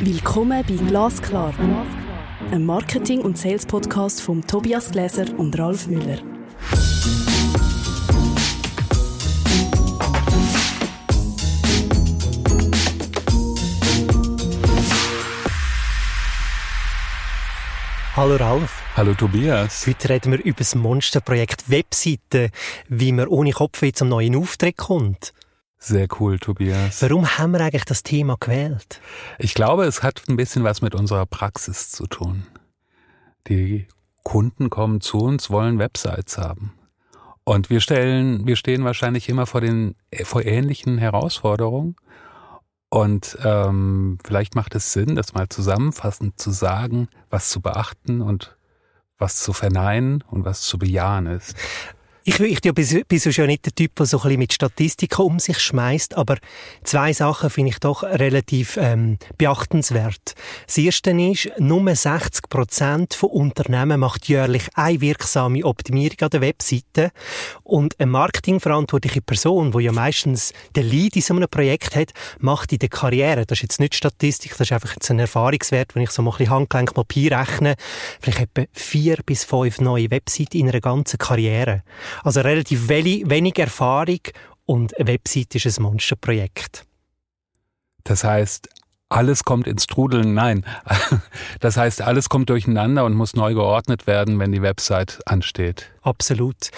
Willkommen bei Glasklar, einem Marketing- und Sales-Podcast von Tobias Gläser und Ralf Müller. Hallo Ralf. Hallo Tobias. Heute reden wir über das Monsterprojekt Webseite, wie man ohne Kopf zum neuen Auftritt kommt. Sehr cool, Tobias. Warum haben wir eigentlich das Thema gewählt? Ich glaube, es hat ein bisschen was mit unserer Praxis zu tun. Die Kunden kommen zu uns, wollen Websites haben. Und wir stellen, wir stehen wahrscheinlich immer vor den, vor ähnlichen Herausforderungen. Und ähm, vielleicht macht es Sinn, das mal zusammenfassend zu sagen, was zu beachten und was zu verneinen und was zu bejahen ist. Ich, ich bin, bin ja nicht der Typ, der so ein bisschen mit Statistiken um sich schmeißt, aber zwei Sachen finde ich doch relativ ähm, beachtenswert. Das erste ist, nur 60 Prozent von Unternehmen macht jährlich eine wirksame Optimierung an der Webseite und eine marketingverantwortliche Person, die ja meistens den Lead in so einem Projekt hat, macht in der Karriere, das ist jetzt nicht Statistik, das ist einfach jetzt ein Erfahrungswert, wenn ich so mal ein bisschen Handgelenk mal rechne, vielleicht etwa vier bis fünf neue Webseiten in einer ganzen Karriere. Also relativ wenig Erfahrung und eine Website ist ein Monsterprojekt. Das heißt, alles kommt ins Trudeln. Nein. Das heißt, alles kommt durcheinander und muss neu geordnet werden, wenn die Website ansteht. Absolut.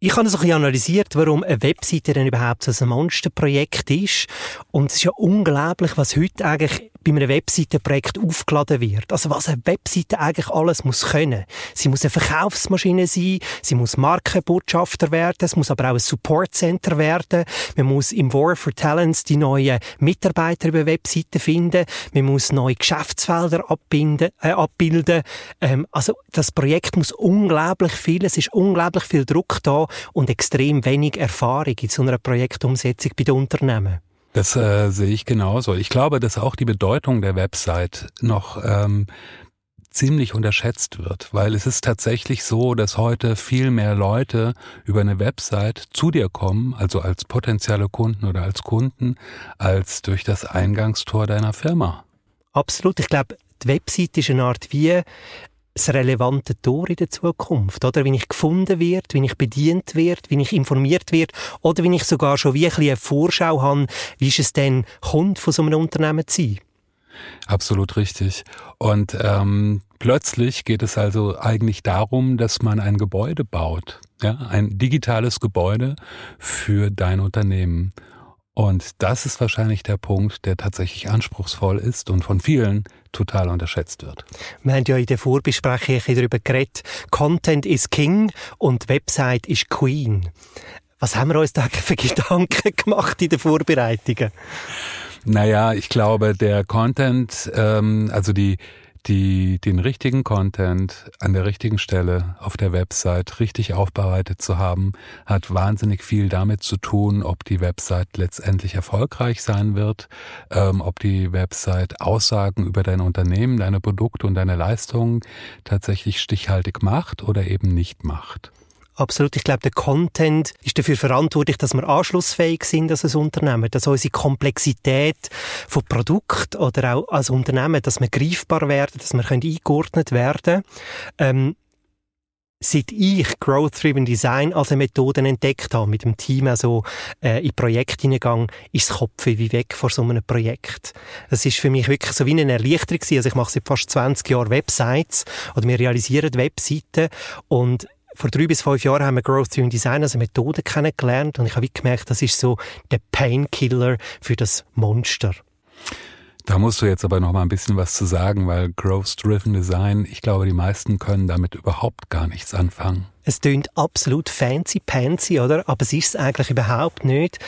Ich habe das ein bisschen analysiert, warum eine Webseite denn überhaupt so ein Monsterprojekt ist. Und es ist ja unglaublich, was heute eigentlich bei einem Webseitenprojekt aufgeladen wird. Also was eine Webseite eigentlich alles muss können. Sie muss eine Verkaufsmaschine sein, sie muss Markenbotschafter werden, es muss aber auch ein Supportcenter werden. Man muss im War for Talents die neuen Mitarbeiter über Webseiten finden. Man muss neue Geschäftsfelder abbinden, äh, abbilden. Ähm, also das Projekt muss unglaublich viel, es ist unglaublich viel Druck da und extrem wenig Erfahrung in so einer Projektumsetzung bei den Unternehmen. Das äh, sehe ich genauso. Ich glaube, dass auch die Bedeutung der Website noch ähm, ziemlich unterschätzt wird, weil es ist tatsächlich so, dass heute viel mehr Leute über eine Website zu dir kommen, also als potenzielle Kunden oder als Kunden, als durch das Eingangstor deiner Firma. Absolut. Ich glaube, die Website ist eine Art wie das relevante Tor in der Zukunft, oder? Wie ich gefunden wird, wie ich bedient wird, wie ich informiert wird, oder wie ich sogar schon wie ein eine Vorschau habe, wie ist es denn, Kunde von so einem Unternehmen zu sein. Absolut richtig. Und ähm, plötzlich geht es also eigentlich darum, dass man ein Gebäude baut, ja, ein digitales Gebäude für dein Unternehmen. Und das ist wahrscheinlich der Punkt, der tatsächlich anspruchsvoll ist und von vielen total unterschätzt wird. Wir haben ja in der Vorbesprechung darüber geredet, Content is King und Website is Queen. Was haben wir uns da für Gedanken gemacht in den Vorbereitungen? Naja, ich glaube, der Content, ähm, also die die, den richtigen Content an der richtigen Stelle auf der Website richtig aufbereitet zu haben, hat wahnsinnig viel damit zu tun, ob die Website letztendlich erfolgreich sein wird, ähm, ob die Website Aussagen über dein Unternehmen, deine Produkte und deine Leistungen tatsächlich stichhaltig macht oder eben nicht macht. Absolut. Ich glaube, der Content ist dafür verantwortlich, dass wir anschlussfähig sind als ein Unternehmen, dass unsere Komplexität von Produkt oder auch als Unternehmen, dass wir greifbar werden, dass wir eingeordnet werden ähm, Seit ich Growth-Driven Design als eine Methode entdeckt habe, mit dem Team also äh, in Projekte hineingegangen, ist das Kopf wie weg vor so einem Projekt. Das ist für mich wirklich so wie eine Erleichterung gewesen. Also ich mache seit fast 20 Jahren Websites oder wir realisieren Webseiten und vor drei bis fünf Jahren haben wir Growth Driven Design als Methode kennengelernt und ich habe gemerkt, das ist so der Painkiller für das Monster. Da musst du jetzt aber noch mal ein bisschen was zu sagen, weil Growth Driven Design, ich glaube, die meisten können damit überhaupt gar nichts anfangen. Es klingt absolut fancy pansy, oder? Aber es ist es eigentlich überhaupt nicht.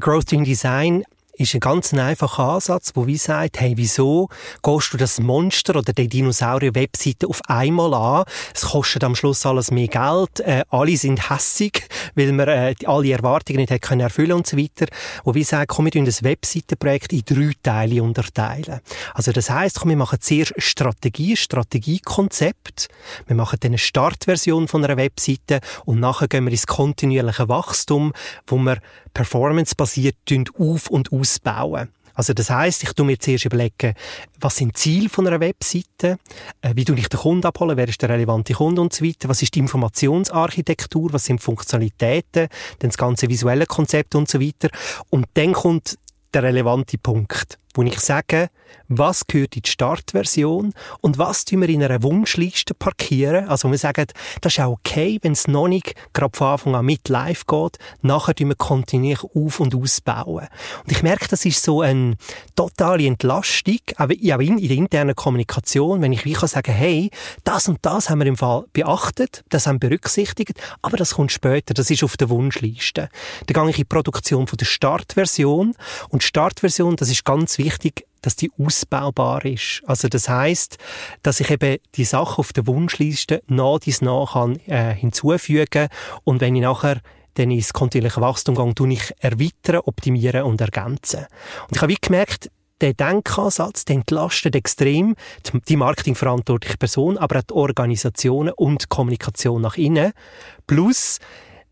Growth Driven Design ist ein ganz einfacher Ansatz, wo wie sagt, hey, wieso gehst du das Monster oder die Dinosaurier-Webseite auf einmal an? Es kostet am Schluss alles mehr Geld, äh, alle sind hässig, weil man äh, alle Erwartungen nicht hat können erfüllen und so weiter. Wo wie sagt, komm, wir tun das Webseitenprojekt in drei Teile unterteilen. Also das heisst, komm, wir machen zuerst Strategie, Strategiekonzept. Wir machen dann eine Startversion von einer Webseite und nachher gehen wir ins kontinuierliche Wachstum, wo wir performancebasiert auf- und ausbauen. Also das heißt, ich tu mir zuerst überlegen, was sind die Ziele von einer Webseite, äh, wie tue ich den Kunden abholen, wer ist der relevante Kunde? Und so weiter, was ist die Informationsarchitektur, was sind Funktionalitäten, dann das ganze visuelle Konzept und so weiter. Und dann kommt der relevante Punkt, wo ich sage, was gehört in die Startversion und was tun wir in einer Wunschliste parkieren. Also wir sagen, das ist auch okay, wenn es noch nicht gerade von Anfang an mit live geht. Nachher tun wir kontinuierlich auf- und ausbauen. Und ich merke, das ist so eine totale Entlastung, aber in der internen Kommunikation, wenn ich wie kann sagen, hey, das und das haben wir im Fall beachtet, das haben wir berücksichtigt, aber das kommt später, das ist auf der Wunschliste. Dann gehe ich in die Produktion von der Startversion und Startversion, das ist ganz wichtig, dass die ausbaubar ist. Also das heißt, dass ich eben die Sachen auf der Wunschliste nach dies nach kann, äh, hinzufügen und wenn ich nachher dann ins kontinuierliche Wachstum gehe, tue ich erweitern, optimieren und ergänzen. Und ich habe wie gemerkt, der Denkansatz, der entlastet extrem die marketingverantwortliche Person, aber auch die Organisationen und die Kommunikation nach innen. Plus,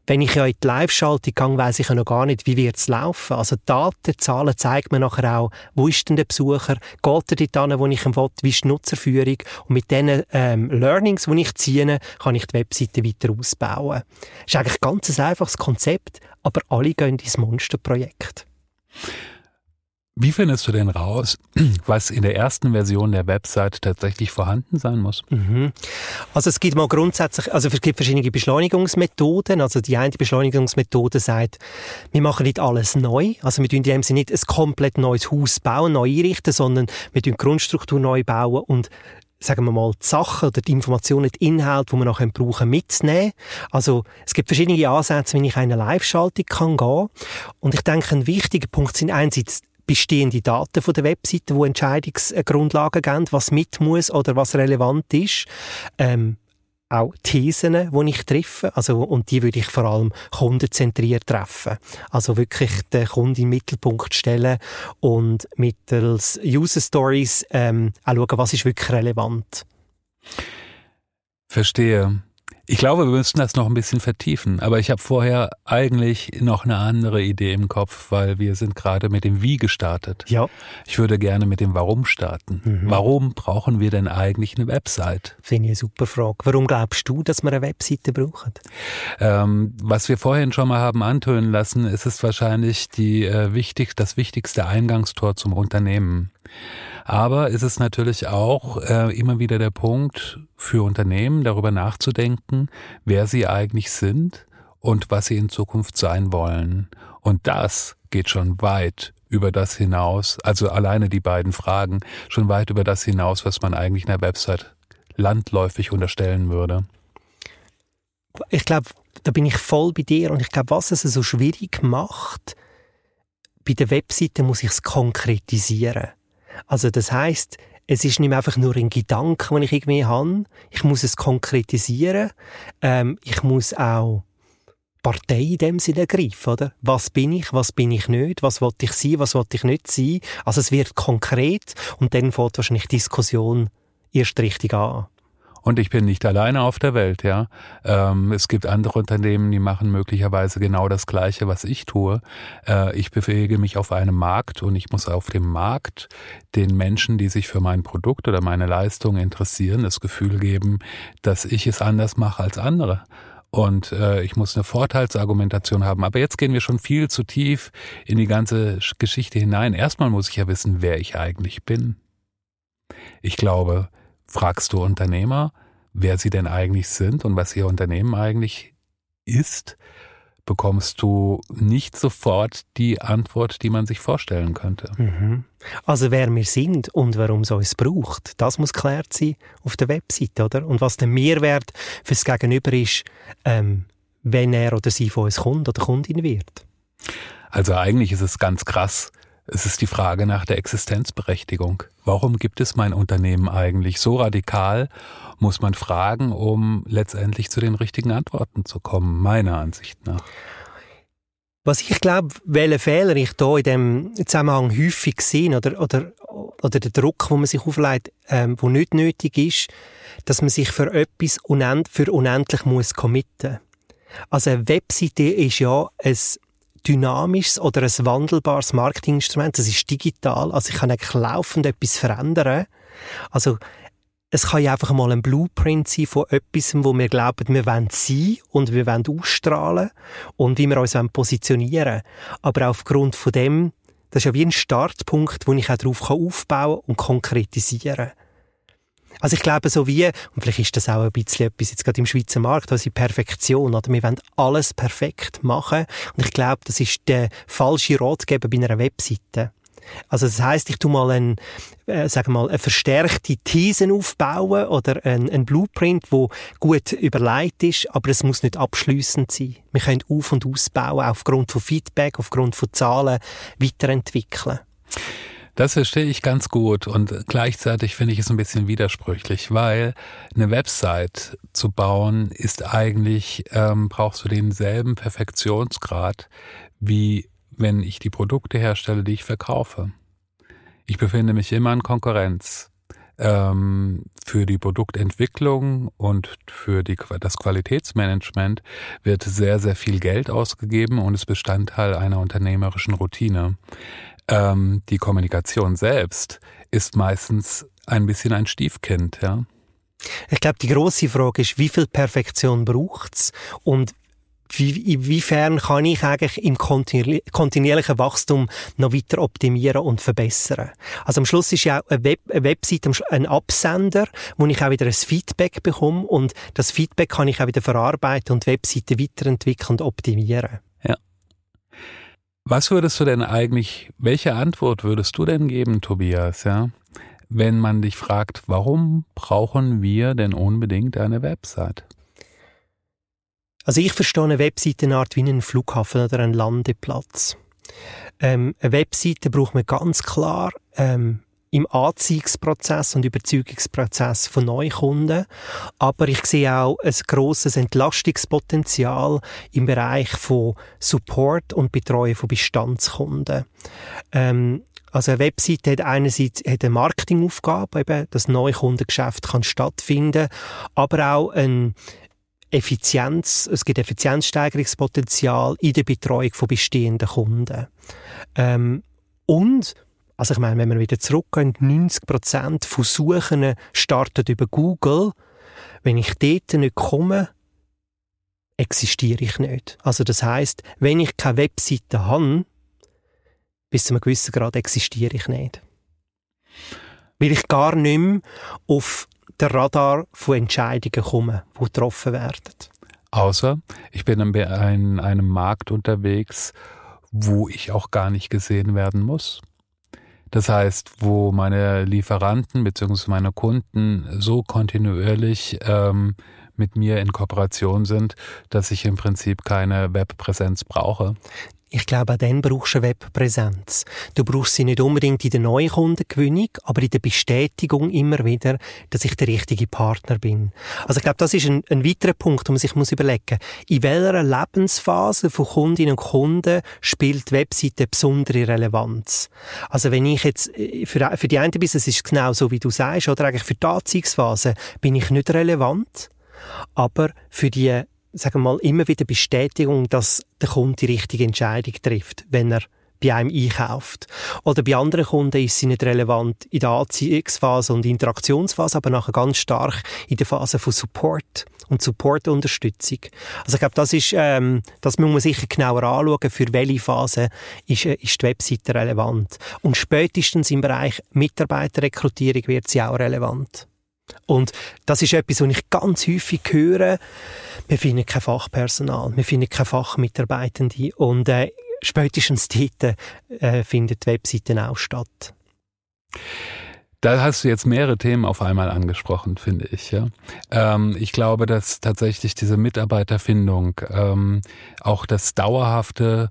wenn ich ja in die Live-Schaltung gehe, weiss ich ja noch gar nicht, wie wird es laufen. Also Daten, Zahlen zeigen mir nachher auch, wo ist denn der Besucher, geht er dort hin, wo ich ihn will, wie ist die Nutzerführung und mit diesen ähm, Learnings, die ich ziehe, kann ich die Webseite weiter ausbauen. Das ist eigentlich ganz ein einfaches Konzept, aber alle gehen ins Monsterprojekt. Wie findest du denn raus, was in der ersten Version der Website tatsächlich vorhanden sein muss? Mhm. Also es gibt mal grundsätzlich, also es gibt verschiedene Beschleunigungsmethoden. Also die eine Beschleunigungsmethode sagt, wir machen nicht alles neu. Also wir tun in dem Sinne nicht ein komplett neues Haus bauen, neu einrichten, sondern wir tun Grundstruktur neu bauen und sagen wir mal, die Sachen oder die Informationen, die Inhalte, die wir nachher brauchen, mitzunehmen. Also, es gibt verschiedene Ansätze, wenn ich eine Live-Schaltung kann gehen. Und ich denke, ein wichtiger Punkt sind einerseits bestehende Daten von der Webseite, die Entscheidungsgrundlagen geben, was mit muss oder was relevant ist. Ähm, auch Thesen, die ich treffe, also, und die würde ich vor allem kundenzentriert treffen. Also wirklich den Kunden im Mittelpunkt stellen und mittels User Stories ähm, auch schauen, was ist wirklich relevant. Verstehe. Ich glaube, wir müssen das noch ein bisschen vertiefen, aber ich habe vorher eigentlich noch eine andere Idee im Kopf, weil wir sind gerade mit dem Wie gestartet. Ja. Ich würde gerne mit dem Warum starten. Mhm. Warum brauchen wir denn eigentlich eine Website? Finde ich eine super Frage. Warum glaubst du, dass wir eine Webseite brauchen? Ähm, was wir vorhin schon mal haben antönen lassen, ist es wahrscheinlich die, äh, wichtig, das wichtigste Eingangstor zum Unternehmen. Aber ist es natürlich auch äh, immer wieder der Punkt für Unternehmen, darüber nachzudenken, wer sie eigentlich sind und was sie in Zukunft sein wollen. Und das geht schon weit über das hinaus, also alleine die beiden Fragen, schon weit über das hinaus, was man eigentlich einer Website landläufig unterstellen würde. Ich glaube, da bin ich voll bei dir und ich glaube, was es so schwierig macht, bei der Webseite muss ich es konkretisieren. Also das heißt, es ist nicht mehr einfach nur ein Gedanke, den ich irgendwie habe. Ich muss es konkretisieren. Ähm, ich muss auch Partei in dem Sinne ergreifen, oder? Was bin ich, was bin ich nicht, was wollte ich sein, was wollte ich nicht sein. Also es wird konkret und dann fängt wahrscheinlich Diskussion erst richtig an. Und ich bin nicht alleine auf der Welt, ja. Ähm, es gibt andere Unternehmen, die machen möglicherweise genau das Gleiche, was ich tue. Äh, ich bewege mich auf einem Markt und ich muss auf dem Markt den Menschen, die sich für mein Produkt oder meine Leistung interessieren, das Gefühl geben, dass ich es anders mache als andere und äh, ich muss eine Vorteilsargumentation haben. Aber jetzt gehen wir schon viel zu tief in die ganze Geschichte hinein. Erstmal muss ich ja wissen, wer ich eigentlich bin. Ich glaube, fragst du Unternehmer, wer sie denn eigentlich sind und was ihr Unternehmen eigentlich ist, bekommst du nicht sofort die Antwort, die man sich vorstellen könnte. Mhm. Also wer wir sind und warum es uns braucht, das muss klärt sein auf der Website, oder? Und was der Mehrwert fürs Gegenüber ist, ähm, wenn er oder sie von uns kommt oder Kundin wird. Also eigentlich ist es ganz krass, es ist die Frage nach der Existenzberechtigung. Warum gibt es mein Unternehmen eigentlich? So radikal muss man fragen, um letztendlich zu den richtigen Antworten zu kommen, meiner Ansicht nach. Was ich glaube, welche Fehler ich da in dem Zusammenhang häufig sehe oder, oder, oder der Druck, wo man sich auflegt, ähm, wo nicht nötig ist, dass man sich für etwas unend, für unendlich muss committen. Also eine Webseite ist ja ein dynamisches oder ein wandelbares Marketinginstrument. Das ist digital. Also ich kann eigentlich laufend etwas verändern. Also es kann ja einfach mal ein Blueprint sein von etwas, wo wir glauben, wir wollen sein und wir wollen ausstrahlen und wie wir uns positionieren wollen. Aber aufgrund von dem, das ist ja wie ein Startpunkt, wo ich auch darauf aufbauen und konkretisieren kann. Also ich glaube, so wie, und vielleicht ist das auch ein bisschen etwas jetzt gerade im Schweizer Markt, also Perfektion, oder? Wir wollen alles perfekt machen. Und ich glaube, das ist der falsche Ratgeber bei einer Webseite. Also das heißt, ich tu mal ein, äh, sagen mal, eine verstärkte These aufbauen oder ein, ein Blueprint, wo gut überlegt ist, aber es muss nicht abschließend sein. Wir können auf und ausbauen, aufgrund von Feedback, aufgrund von Zahlen weiterentwickeln. Das verstehe ich ganz gut und gleichzeitig finde ich es ein bisschen widersprüchlich, weil eine Website zu bauen ist eigentlich, ähm, brauchst du denselben Perfektionsgrad wie wenn ich die Produkte herstelle, die ich verkaufe. Ich befinde mich immer in Konkurrenz. Ähm, für die Produktentwicklung und für die, das Qualitätsmanagement wird sehr, sehr viel Geld ausgegeben und ist Bestandteil einer unternehmerischen Routine. Ähm, die Kommunikation selbst ist meistens ein bisschen ein Stiefkind, ja. Ich glaube, die große Frage ist, wie viel Perfektion braucht's und wie, inwiefern kann ich eigentlich im kontinuierlichen Wachstum noch weiter optimieren und verbessern? Also am Schluss ist ja auch eine, Web, eine Website ein Absender, wo ich auch wieder ein Feedback bekomme und das Feedback kann ich auch wieder verarbeiten und Webseiten weiterentwickeln und optimieren. Was würdest du denn eigentlich, welche Antwort würdest du denn geben, Tobias, ja? Wenn man dich fragt, warum brauchen wir denn unbedingt eine Website? Also ich verstehe eine Webseitenart wie einen Flughafen oder einen Landeplatz. Ähm, eine Webseite braucht man ganz klar ähm, im Anziehungsprozess und Überzeugungsprozess von Neukunden. Aber ich sehe auch ein grosses Entlastungspotenzial im Bereich von Support und Betreuung von Bestandskunden. Ähm, also eine Webseite hat einerseits hat eine Marketingaufgabe, eben das Neukundengeschäft kann stattfinden, aber auch ein Effizienz, es gibt Effizienzsteigerungspotenzial in der Betreuung von bestehenden Kunden. Ähm, und, also ich meine, wenn wir wieder zurückgehen, 90 Prozent von Suchen starten über Google. Wenn ich dort nicht komme, existiere ich nicht. Also das heißt, wenn ich keine Webseite habe, bis zu einem gewissen Grad existiere ich nicht. Weil ich gar nicht mehr auf der Radar von Entscheidungen kommen, die getroffen werden. Außer ich bin in einem Markt unterwegs, wo ich auch gar nicht gesehen werden muss. Das heißt, wo meine Lieferanten bzw. meine Kunden so kontinuierlich ähm, mit mir in Kooperation sind, dass ich im Prinzip keine Webpräsenz brauche. Ich glaube, auch dann brauchst du eine Webpräsenz. Du brauchst sie nicht unbedingt in der neuen Kundengewinnung, aber in der Bestätigung immer wieder, dass ich der richtige Partner bin. Also ich glaube, das ist ein, ein weiterer Punkt, wo man sich muss überlegen in welcher Lebensphase von Kundinnen und Kunden spielt die Webseite besondere Relevanz. Also wenn ich jetzt, äh, für, für die einen ist es genau so, wie du sagst, oder eigentlich für die Anziehungsphase bin ich nicht relevant, aber für die sagen wir mal, immer wieder Bestätigung, dass der Kunde die richtige Entscheidung trifft, wenn er bei einem einkauft. Oder bei anderen Kunden ist sie nicht relevant in der Anziehungsphase und Interaktionsphase, aber nachher ganz stark in der Phase von Support und Supportunterstützung. Also ich glaube, das ist, ähm, das muss man sicher genauer anschauen, für welche Phase ist, äh, ist die Webseite relevant. Und spätestens im Bereich Mitarbeiterrekrutierung wird sie auch relevant. Und das ist etwas, was ich ganz häufig höre. Wir finden kein Fachpersonal, wir finden keine Fachmitarbeitende. Und äh, spätestens dort äh, findet die Webseite auch statt. Da hast du jetzt mehrere Themen auf einmal angesprochen, finde ich. Ja, ähm, ich glaube, dass tatsächlich diese Mitarbeiterfindung, ähm, auch das dauerhafte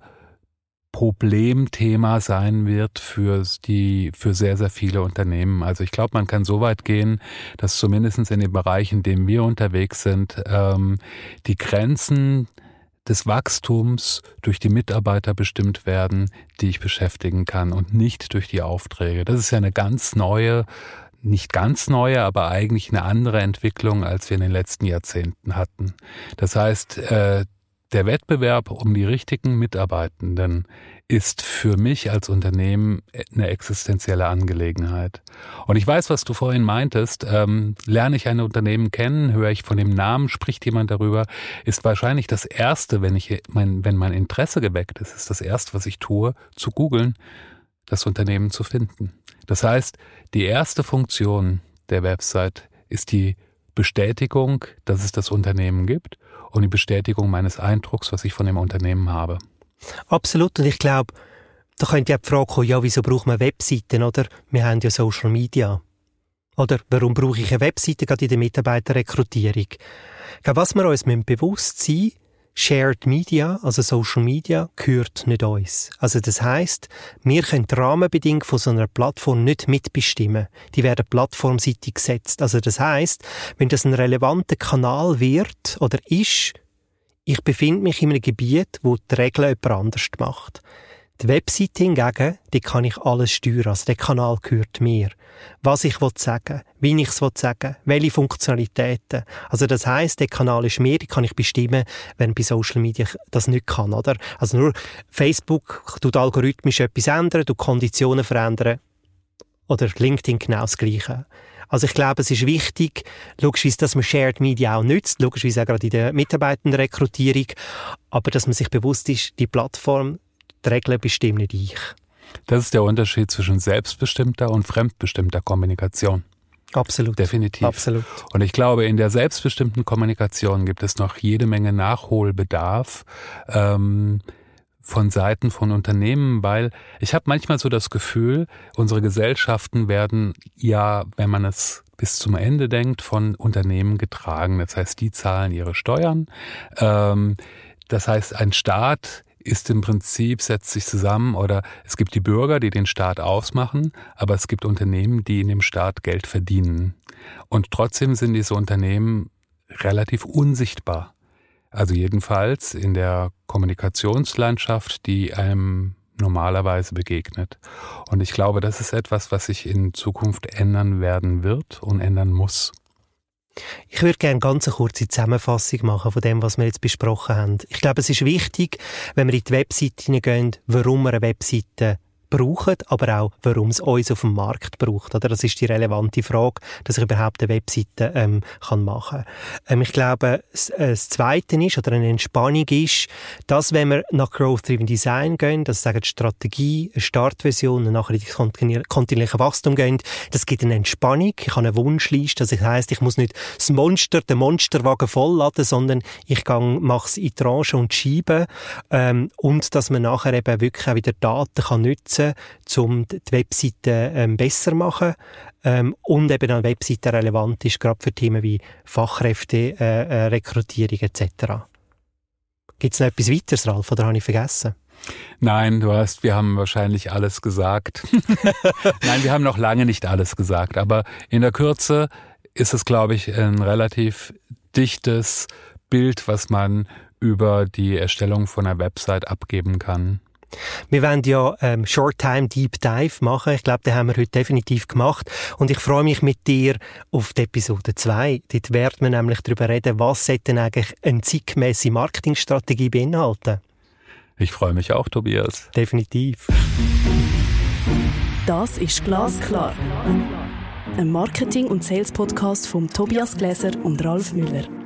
Problemthema sein wird für die, für sehr, sehr viele Unternehmen. Also ich glaube, man kann so weit gehen, dass zumindestens in den Bereichen, in denen wir unterwegs sind, ähm, die Grenzen des Wachstums durch die Mitarbeiter bestimmt werden, die ich beschäftigen kann und nicht durch die Aufträge. Das ist ja eine ganz neue, nicht ganz neue, aber eigentlich eine andere Entwicklung, als wir in den letzten Jahrzehnten hatten. Das heißt, äh, der Wettbewerb um die richtigen Mitarbeitenden ist für mich als Unternehmen eine existenzielle Angelegenheit. Und ich weiß, was du vorhin meintest. Ähm, lerne ich ein Unternehmen kennen, höre ich von dem Namen, spricht jemand darüber, ist wahrscheinlich das erste, wenn ich mein, wenn mein Interesse geweckt ist, ist das erste, was ich tue, zu googeln, das Unternehmen zu finden. Das heißt, die erste Funktion der Website ist die Bestätigung, dass es das Unternehmen gibt und die Bestätigung meines Eindrucks, was ich von dem Unternehmen habe. Absolut. Und ich glaube, da könnte ja die Frage kommen, ja, wieso braucht man Webseiten, oder? Wir haben ja Social Media. Oder warum brauche ich eine Webseite gerade in der Mitarbeiterrekrutierung? Was wir uns bewusst sein Shared Media, also Social Media, gehört nicht uns. Also das heißt, wir können die Rahmenbedingungen von so einer Plattform nicht mitbestimmen. Die werden plattformseitig gesetzt. Also das heißt, wenn das ein relevanter Kanal wird oder ist, ich befinde mich in einem Gebiet, wo die Regeln jemand anders macht. Die Webseite hingegen, die kann ich alles steuern. Also der Kanal gehört mir. Was ich sagen will, wie ich es sagen welche Funktionalitäten. Also das heißt, der Kanal ist mir, die kann ich bestimmen, wenn bei Social Media das nicht kann, oder? Also nur Facebook tut algorithmisch etwas ändern, du Konditionen verändern. Oder LinkedIn genau das Gleiche. Also ich glaube, es ist wichtig, logischerweise, dass man Shared Media auch nützt, logischerweise auch gerade in der Mitarbeitendenrekrutierung, aber dass man sich bewusst ist, die Plattform, die Regeln bestimmen nicht ich. Das ist der Unterschied zwischen selbstbestimmter und fremdbestimmter Kommunikation. Absolut. Definitiv. Absolut. Und ich glaube, in der selbstbestimmten Kommunikation gibt es noch jede Menge Nachholbedarf. Ähm, von Seiten von Unternehmen, weil ich habe manchmal so das Gefühl, unsere Gesellschaften werden ja, wenn man es bis zum Ende denkt, von Unternehmen getragen. Das heißt, die zahlen ihre Steuern. Ähm, das heißt, ein Staat ist im Prinzip, setzt sich zusammen oder es gibt die Bürger, die den Staat ausmachen, aber es gibt Unternehmen, die in dem Staat Geld verdienen. Und trotzdem sind diese Unternehmen relativ unsichtbar. Also jedenfalls in der Kommunikationslandschaft, die einem normalerweise begegnet. Und ich glaube, das ist etwas, was sich in Zukunft ändern werden wird und ändern muss. Ich würde gerne ganz eine kurze Zusammenfassung machen von dem, was wir jetzt besprochen haben. Ich glaube, es ist wichtig, wenn wir in die Webseite hineingehen, warum wir eine Webseite brauchen, aber auch, warum es uns auf dem Markt braucht. Oder? Das ist die relevante Frage, dass ich überhaupt eine Webseite ähm, kann machen ähm, Ich glaube, das, äh, das Zweite ist, oder eine Entspannung ist, dass wenn wir nach Growth-Driven Design gehen, das sagen Strategie, eine Startversion und nachher in die kontinuierliche Wachstum gehen, das gibt eine Entspannung. Ich habe eine Wunschliste, das heißt, ich muss nicht das Monster, den Monsterwagen vollladen, sondern ich mache es in Tranchen und Scheiben ähm, und dass man nachher eben wirklich auch wieder Daten kann nutzen nutzen, um die Webseite ähm, besser zu machen ähm, und eben an Webseite relevant ist, gerade für Themen wie Fachkräfte, äh, äh, Rekrutierung etc. Gibt es noch etwas weiteres, Ralf, oder habe ich vergessen? Nein, du hast, wir haben wahrscheinlich alles gesagt. Nein, wir haben noch lange nicht alles gesagt, aber in der Kürze ist es, glaube ich, ein relativ dichtes Bild, was man über die Erstellung von einer Website abgeben kann. Wir wollen ja ähm, Short Time Deep Dive machen. Ich glaube, den haben wir heute definitiv gemacht. Und ich freue mich mit dir auf die Episode 2. Dort werden wir nämlich darüber reden, was denn eigentlich eine zeitgemäße Marketingstrategie beinhalten. Ich freue mich auch, Tobias. Definitiv. Das ist Glasklar. Ein Marketing- und Sales-Podcast von Tobias Gläser und Ralf Müller.